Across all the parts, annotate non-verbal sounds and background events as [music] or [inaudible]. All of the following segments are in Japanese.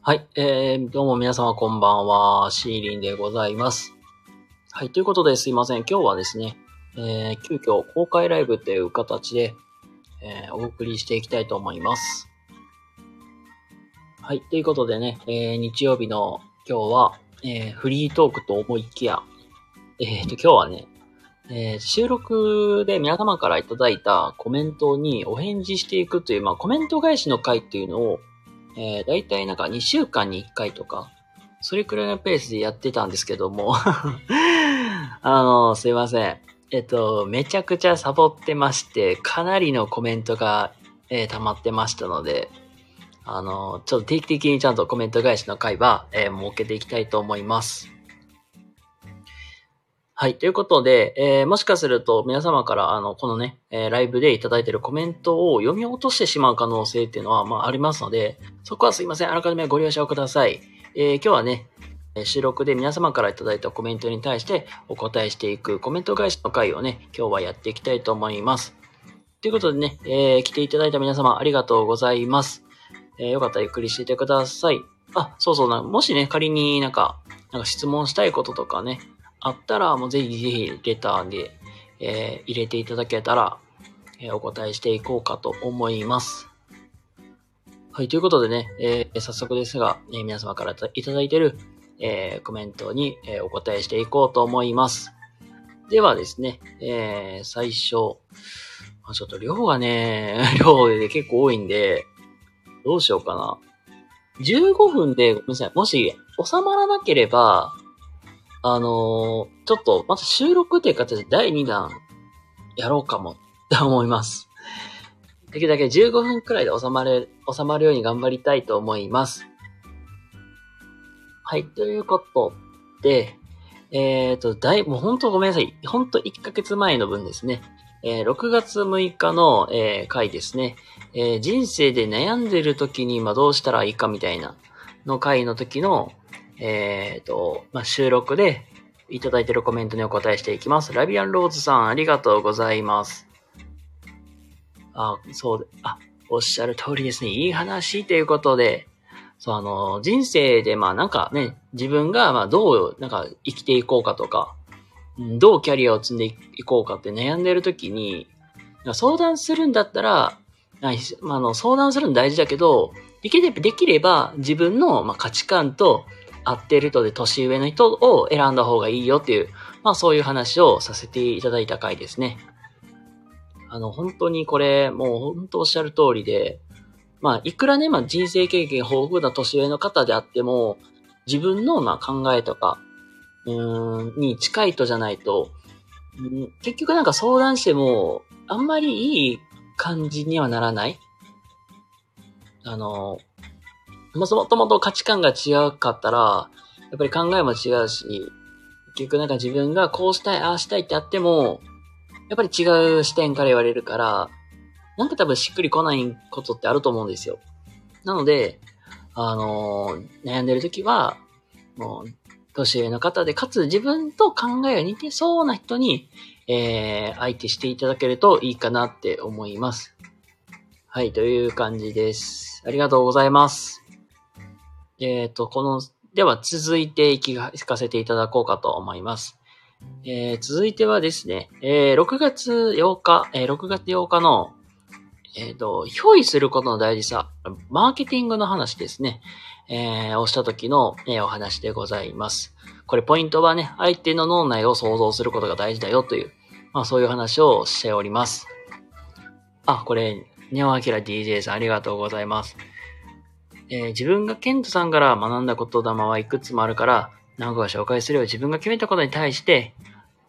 はい、えー、どうも皆様こんばんは、シーリンでございます。はい、ということですいません。今日はですね、えー、急遽公開ライブという形で、えー、お送りしていきたいと思います。はい、ということでね、えー、日曜日の今日は、えー、フリートークと思いきや、えーと、今日はね、えー収録で皆様からいただいたコメントにお返事していくという、まあ、コメント返しの回っていうのを、えー、だいたいなんか2週間に1回とか、それくらいのペースでやってたんですけども、[laughs] あの、すいません。えっと、めちゃくちゃサボってまして、かなりのコメントが、えー溜まってましたので、あの、ちょっと定期的にちゃんとコメント返しの回は、えー設けていきたいと思います。はい。ということで、えーもしかすると皆様から、あの、このね、えーライブでいただいているコメントを読み落としてしまう可能性っていうのは、まあ、ありますので、そこはすいません。あらかじめご了承ください。えー今日はね、収録で皆様からいただいたコメントに対してお答えしていくコメント返しの回をね、今日はやっていきたいと思います。ということでね、えー来ていただいた皆様ありがとうございます。えーよかったらゆっくりしていてください。あ、そうそうな、もしね、仮になんか、なんか質問したいこととかね、あったら、もうぜひぜひレターで、えー入れていただけたら、えーお答えしていこうかと思います。はい、ということでね、えー早速ですが、えー皆様からいただいている、えーコメントに、えお答えしていこうと思います。ではですね、え最初、まあちょっと量がね、[laughs] 量で結構多いんで、どうしようかな。15分で、ごめんなさい。もし、収まらなければ、あのーちょっと、また収録という形で第2弾、やろうかも、って思います。できるだけ15分くらいで収まれ、収まるように頑張りたいと思います。はい、ということで、えっ、と、だい、もう本当ごめんなさい。本当1ヶ月前の分ですね。えー6月6日の、えー回ですね。えー人生で悩んでる時に、まあ、どうしたらいいかみたいな、の回の時の、えっ、と、まあ、収録でいただいているコメントにお答えしていきます。ラビアンローズさん、ありがとうございます。あ、そうで、あ、おっしゃる通りですね。いい話ということで、そう、あの、人生で、まあなんかね、自分が、まあどう、なんか生きていこうかとか、どうキャリアを積んでいこうかって悩んでる時に、相談するんだったら、まああの相談するの大事だけど、できれば、できれば自分の、まあ、価値観と合ってる人で年上の人を選んだ方がいいよっていう、まあそういう話をさせていただいた回ですね。あの、本当にこれ、もう本当おっしゃる通りで、まあいくらね、まあ人生経験豊富な年上の方であっても、自分のまあ考えとか、うーん、に近い人じゃないと、結局なんか相談しても、あんまりいい感じにはならないあの、もともともと価値観が違うかったら、やっぱり考えも違うし、結局なんか自分がこうしたい、ああしたいってあっても、やっぱり違う視点から言われるから、なんか多分しっくりこないことってあると思うんですよ。なので、あの悩んでる時は、もう、年上の方で、かつ自分と考えが似てそうな人に、えー、相手していただけるといいかなって思います。はい、という感じです。ありがとうございます。えっ、と、この、では続いていきが、聞かせていただこうかと思います。えー、続いてはですね、えー、6月8日、えー、6月8日の、えっ、と、憑依することの大事さ、マーケティングの話ですね、えー、をした時の、えお話でございます。これポイントはね、相手の脳内を想像することが大事だよという、まあそういう話をしております。あ、これ、ネオアキラ DJ さんありがとうございます。えー自分がケントさんから学んだ言霊はいくつもあるから、何個か紹介するよ。自分が決めたことに対して、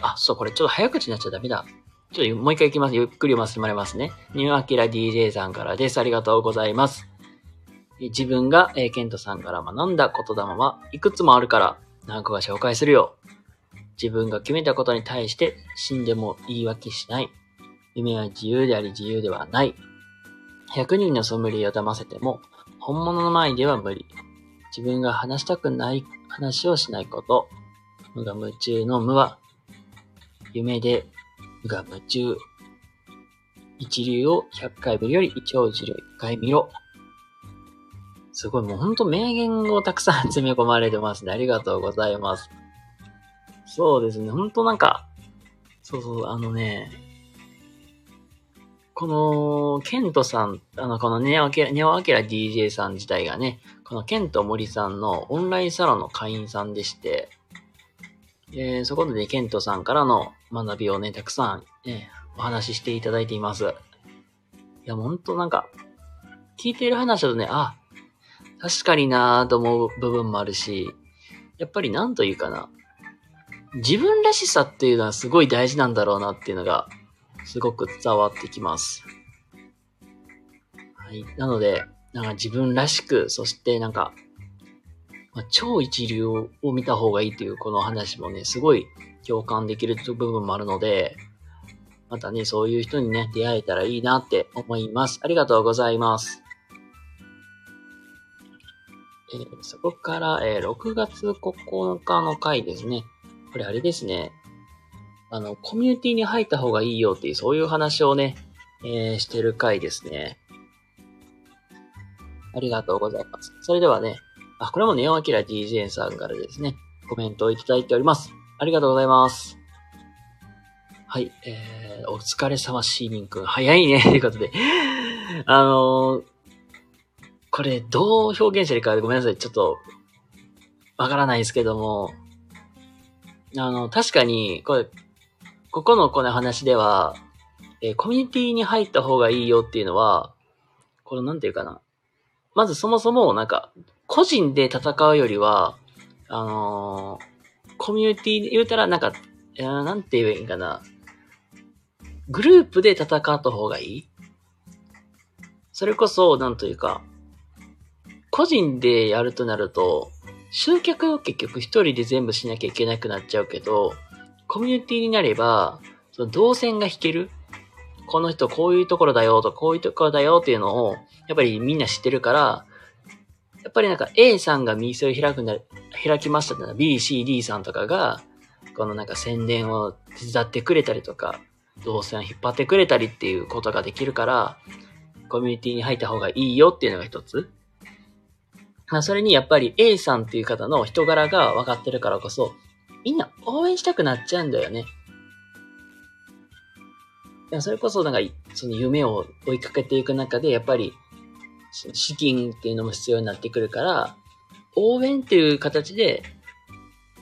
あ、そう、これちょっと早口になっちゃダメだ。ちょっともう一回行きます。ゆっくり読ませてもらいますね。ニューアキラ DJ さんからです。ありがとうございます。自分が、えーケントさんから学んだ言霊はいくつもあるから、何個か紹介するよ。自分が決めたことに対して死んでも言い訳しない。夢は自由であり自由ではない。100人のソムリエを騙せても、本物の前では無理。自分が話したくない話をしないこと。無我夢中の無は、夢で無我夢中。一流を100回見るより一応一流1回見ろ。すごい、もうほんと名言をたくさん詰め込まれてますね。ありがとうございます。そうですね、ほんとなんか、そうそう、あのね、この、ケントさん、あの、このネオアキラ、ネオアキラ DJ さん自体がね、このケント森さんのオンラインサロンの会員さんでして、えー、そこでね、ケントさんからの学びをね、たくさん、ね、お話ししていただいています。いや、ほんとなんか、聞いている話だとね、あ、確かになぁと思う部分もあるし、やっぱりなんというかな、自分らしさっていうのはすごい大事なんだろうなっていうのが、すごく伝わってきます。はい。なので、なんか自分らしく、そしてなんか、まあ、超一流を見た方がいいっていうこの話もね、すごい共感できる部分もあるので、またね、そういう人にね、出会えたらいいなって思います。ありがとうございます。えー、そこから、えー、6月9日の回ですね。これあれですね。あの、コミュニティに入った方がいいよっていう、そういう話をね、えー、してる回ですね。ありがとうございます。それではね、あ、これもネオアキラ DJ さんからですね、コメントをいただいております。ありがとうございます。はい、えー、お疲れ様シーミンくん。早いね、[laughs] ということで。あのー、これ、どう表現してるかごめんなさい。ちょっと、わからないですけども、あの、確かに、これ、ここのこの話では、えー、コミュニティに入った方がいいよっていうのは、このなんていうかな。まずそもそも、なんか、個人で戦うよりは、あのー、コミュニティで言うたら、なんか、えー、なんて言えばいいかな。グループで戦った方がいいそれこそ、なんというか、個人でやるとなると、集客を結局一人で全部しなきゃいけなくなっちゃうけど、コミュニティになれば、その動線が引ける。この人こういうところだよと、こういうところだよっていうのを、やっぱりみんな知ってるから、やっぱりなんか A さんが店を開くな、開きましたってのは B、C、D さんとかが、このなんか宣伝を手伝ってくれたりとか、動線を引っ張ってくれたりっていうことができるから、コミュニティに入った方がいいよっていうのが一つ。まあ、それにやっぱり A さんっていう方の人柄が分かってるからこそ、みんな応援したくなっちゃうんだよね。それこそなんか、その夢を追いかけていく中で、やっぱり、資金っていうのも必要になってくるから、応援っていう形で、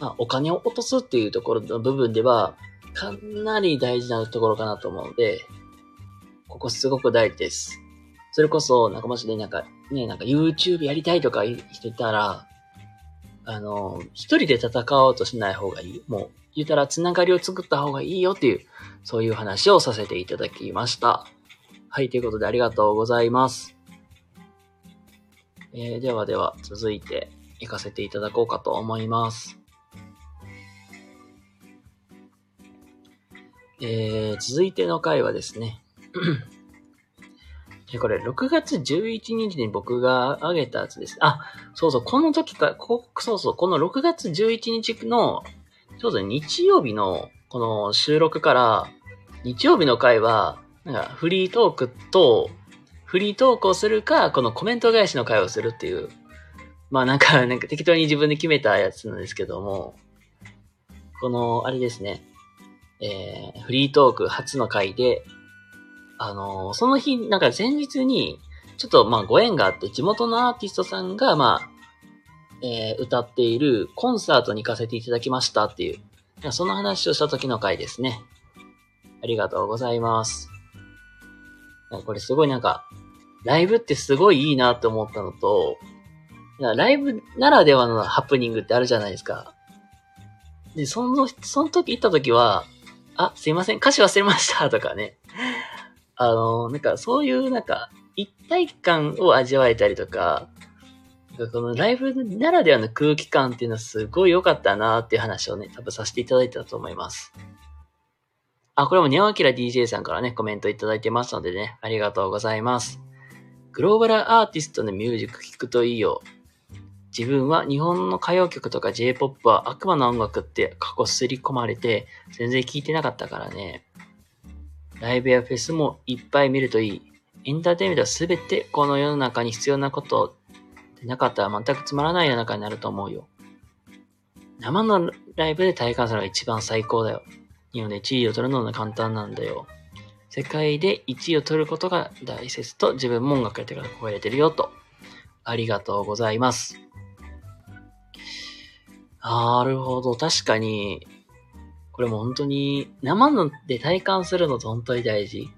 まあ、お金を落とすっていうところの部分では、かなり大事なところかなと思うので、ここすごく大事です。それこそ、なんかもしね、なんか、ね、なんか YouTube やりたいとか言ってたら、あの、一人で戦おうとしない方がいい。もう、言ったらつながりを作った方がいいよっていう、そういう話をさせていただきました。はい、ということでありがとうございます。えー、ではでは、続いて行かせていただこうかと思います。えー、続いての回はですね、で、これ、6月11日に僕が上げたやつです。あ、そうそう、この時か、こそうそう、この6月11日の、ちょうど日曜日の、この収録から、日曜日の回は、なんか、フリートークと、フリートークをするか、このコメント返しの回をするっていう、まあなんか、なんか適当に自分で決めたやつなんですけども、この、あれですね、えー、フリートーク初の回で、あのー、その日、なんか前日に、ちょっとまあご縁があって、地元のアーティストさんが、まあ、えー、歌っているコンサートに行かせていただきましたっていう、その話をした時の回ですね。ありがとうございます。これすごいなんか、ライブってすごいいいなって思ったのと、ライブならではのハプニングってあるじゃないですか。で、その、その時行った時は、あ、すいません、歌詞忘れましたとかね。あの、なんかそういうなんか一体感を味わえたりとか、このライブならではの空気感っていうのはすごい良かったなっていう話をね、多分させていただいたと思います。あ、これもニャオアキラ DJ さんからね、コメントいただいてますのでね、ありがとうございます。グローバルアーティストのミュージック聴くといいよ。自分は日本の歌謡曲とか J-POP は悪魔の音楽って過去すり込まれて全然聴いてなかったからね。ライブやフェスもいっぱい見るといい。エンターテイメントはすべてこの世の中に必要なことでなかったら全くつまらない世の中になると思うよ。生のライブで体感するのが一番最高だよ。日本で1位を取るのは簡単なんだよ。世界で1位を取ることが大切と自分も音楽やってから超えれてるよと。ありがとうございます。なるほど。確かに、これも本当に生ので体感するのと本当に大事。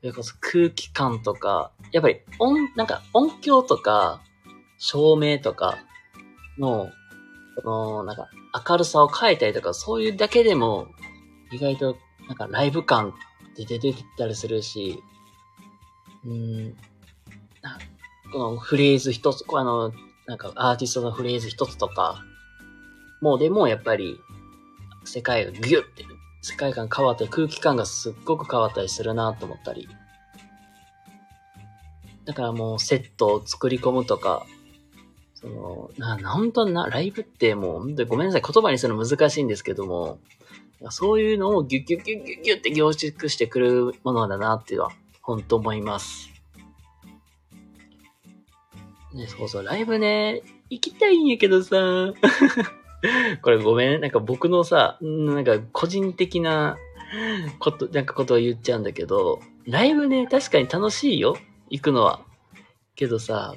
それこそ空気感とか、やっぱり音、なんか音響とか、照明とかの、この、なんか明るさを変えたりとか、そういうだけでも、意外と、なんかライブ感って出てきたりするし、うん、このフレーズ一つ、あの、なんかアーティストのフレーズ一つとか、もうでもやっぱり、世界がギュッて、世界観変わったり、空気感がすっごく変わったりするなと思ったり。だからもうセットを作り込むとか、その、な、なんとな、ライブってもう、本当にごめんなさい、言葉にするの難しいんですけども、そういうのをギュッギュッギュッギュッギュッって凝縮してくるものだなっていうのは、本当思います。ね、そうそう、ライブね、行きたいんやけどさ、[laughs] これごめん、なんか僕のさ、なんか個人的なこと、なんかことを言っちゃうんだけど、ライブね、確かに楽しいよ。行くのは。けどさ、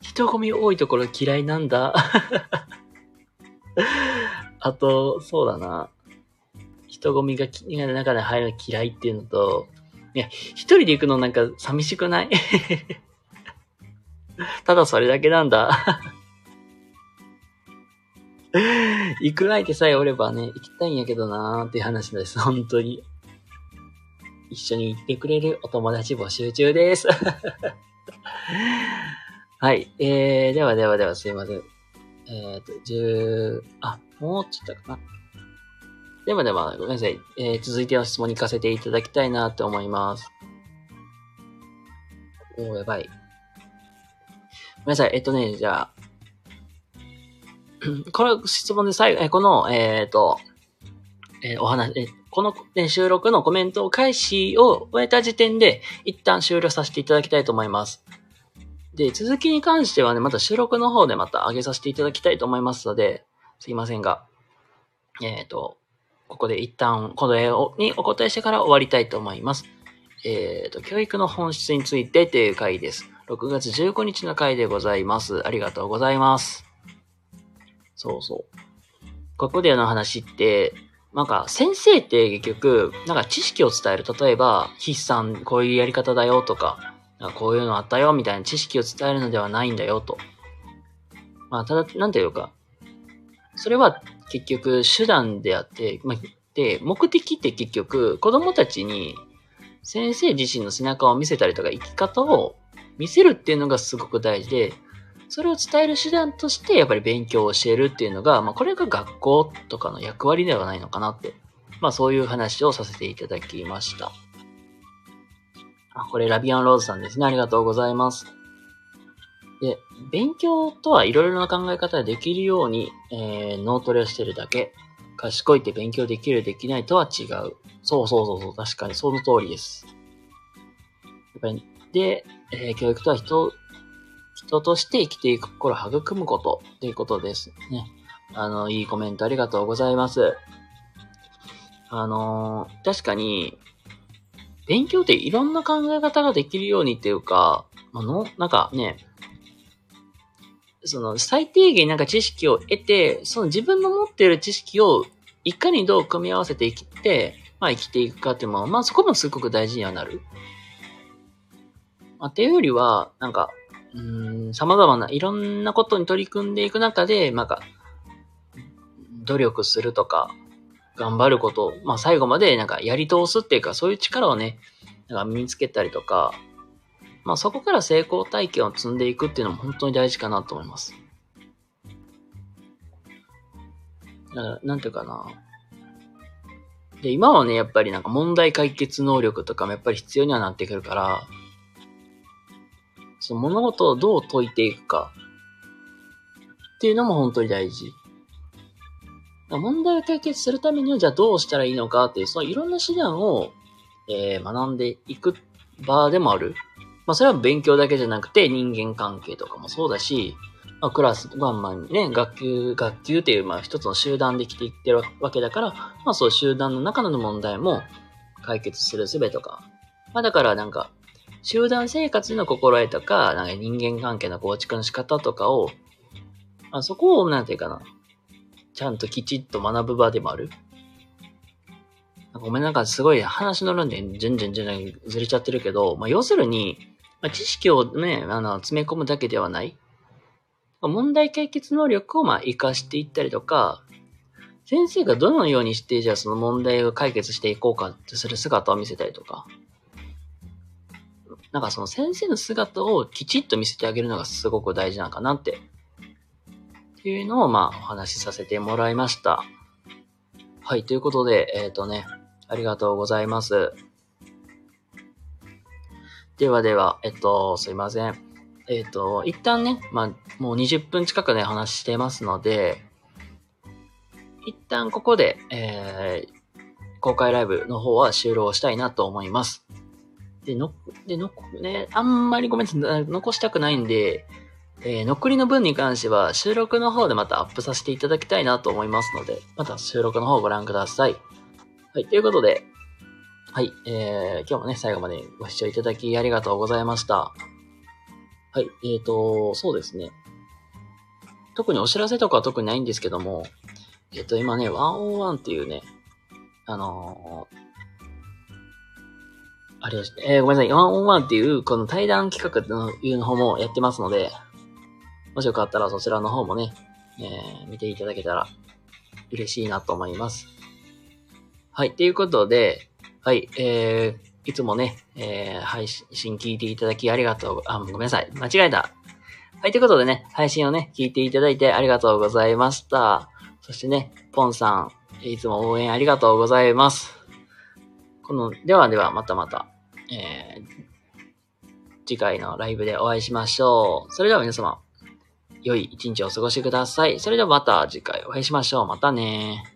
人混み多いところ嫌いなんだ。[laughs] あと、そうだな。人混みが中で入るの嫌いっていうのと、いや、一人で行くのなんか寂しくない？[laughs] ただそれだけなんだ [laughs] 行く相手さえおればね、行きたいんやけどなーっていう話です。本当に。一緒に行ってくれるお友達募集中です。[laughs] はい。えー、ではではではすいません。えっ、ー、と、十、あ、もうちょっとかな。ではでは、ごめんなさい。えー、続いての質問に行かせていただきたいなと思います。おー、やばい。ごめんなさい。えっとね、じゃあ、[clears throat] この質問で最後、この、えっ、ー、と、えー、お話、えこの、ね、収録のコメントを開始を終えた時点で、一旦終了させていただきたいと思います。で、続きに関してはね、また収録の方でまた上げさせていただきたいと思いますので、すいませんが、えっ、ー、と、ここで一旦これにお答えしてから終わりたいと思います。えっ、ー、と、教育の本質についてという回です。6月15日の回でございます。ありがとうございます。そうそう。ここでの話って、なんか先生って結局、なんか知識を伝える。例えば、筆算、こういうやり方だよとか、かこういうのあったよみたいな知識を伝えるのではないんだよと。まあ、ただ、なんていうか、それは結局手段であって、まあ、で、目的って結局、子供たちに先生自身の背中を見せたりとか生き方を見せるっていうのがすごく大事で、それを伝える手段として、やっぱり勉強を教えるっていうのが、まあ、これが学校とかの役割ではないのかなって、まあ、そういう話をさせていただきました。あ、これラビアンローズさんですね。ありがとうございます。で、勉強とはいろいろな考え方ができるように、えー、脳トレをしてるだけ。賢いって勉強できるできないとは違う。そうそうそうそう、確かにその通りです。やっぱり、で、えー、教育とは人人として生きていく心を育むことっていうことですね。あの、いいコメントありがとうございます。あのー、確かに、勉強っていろんな考え方ができるようにっていうか、あの、なんかね、その最低限なんか知識を得て、その自分の持っている知識をいかにどう組み合わせて生きて、まあ生きていくかっていうのは、まあそこもすごく大事にはなる。まあ、っていうよりは、なんか、うん、様々ないろんなことに取り組んでいく中で、なんか、努力するとか、頑張ることを、まあ最後までなんかやり通すっていうか、そういう力をね、なんか身につけたりとか、まあそこから成功体験を積んでいくっていうのも本当に大事かなと思います。なんていうかな。で、今はね、やっぱりなんか問題解決能力とかもやっぱり必要にはなってくるから、その物事をどう解いていくかっていうのも本当に大事。問題を解決するためにはじゃあどうしたらいいのかっていう、そのいろんな手段を、えー、学んでいく場でもある。まあ、それは勉強だけじゃなくて、人間関係とかもそうだし、まあ、クラス、まあまあね、学級、学級っていう、まあ一つの集団で来ていってるわけだから、まあそう集団の中の問題も解決する術とか。まあだからなんか、集団生活の心得とか、なんか人間関係の構築の仕方とかを、あそこを、なんていうかな、ちゃんときちっと学ぶ場でもある。ごめんなんかすごい話の論で、じゅんじゅんじゅんずれちゃってるけど、まあ要するに、まあ、知識をね、あの、詰め込むだけではない。問題解決能力をまあ活かしていったりとか、先生がどのようにして、じゃあその問題を解決していこうかってする姿を見せたりとか、なんかその先生の姿をきちっと見せてあげるのがすごく大事なのかなって、っていうのをまあお話しさせてもらいました。はい、ということで、えっ、ー、とね、ありがとうございます。ではでは、えっと、すいません。えっと、一旦ね、まあ、もう20分近くね、話してますので、一旦ここで、えー、公開ライブの方は終了したいなと思います。で、の、で、の、ね、あんまりごめんなさい、残したくないんで、えー、残りの分に関しては収録の方でまたアップさせていただきたいなと思いますので、また収録の方をご覧ください。はい、ということで、はい、えー、今日もね、最後までご視聴いただきありがとうございました。はい、えーと、そうですね。特にお知らせとかは特にないんですけども、えっ、ー、と、今ね、101っていうね、あのー、あれ、えー、ごめんなさい、101っていう、この対談企画というの方もやってますので、もしよかったらそちらの方もね、えー、見ていただけたら嬉しいなと思います。はい、ということで、はい、えー、いつもね、えー、配信聞いていただきありがとう、あ、ごめんなさい、間違えた。はい、ということでね、配信をね、聞いていただいてありがとうございました。そしてね、ポンさん、いつも応援ありがとうございます。この、ではでは、またまた、えー、次回のライブでお会いしましょう。それでは皆様、良い一日をお過ごしください。それではまた次回お会いしましょう。またね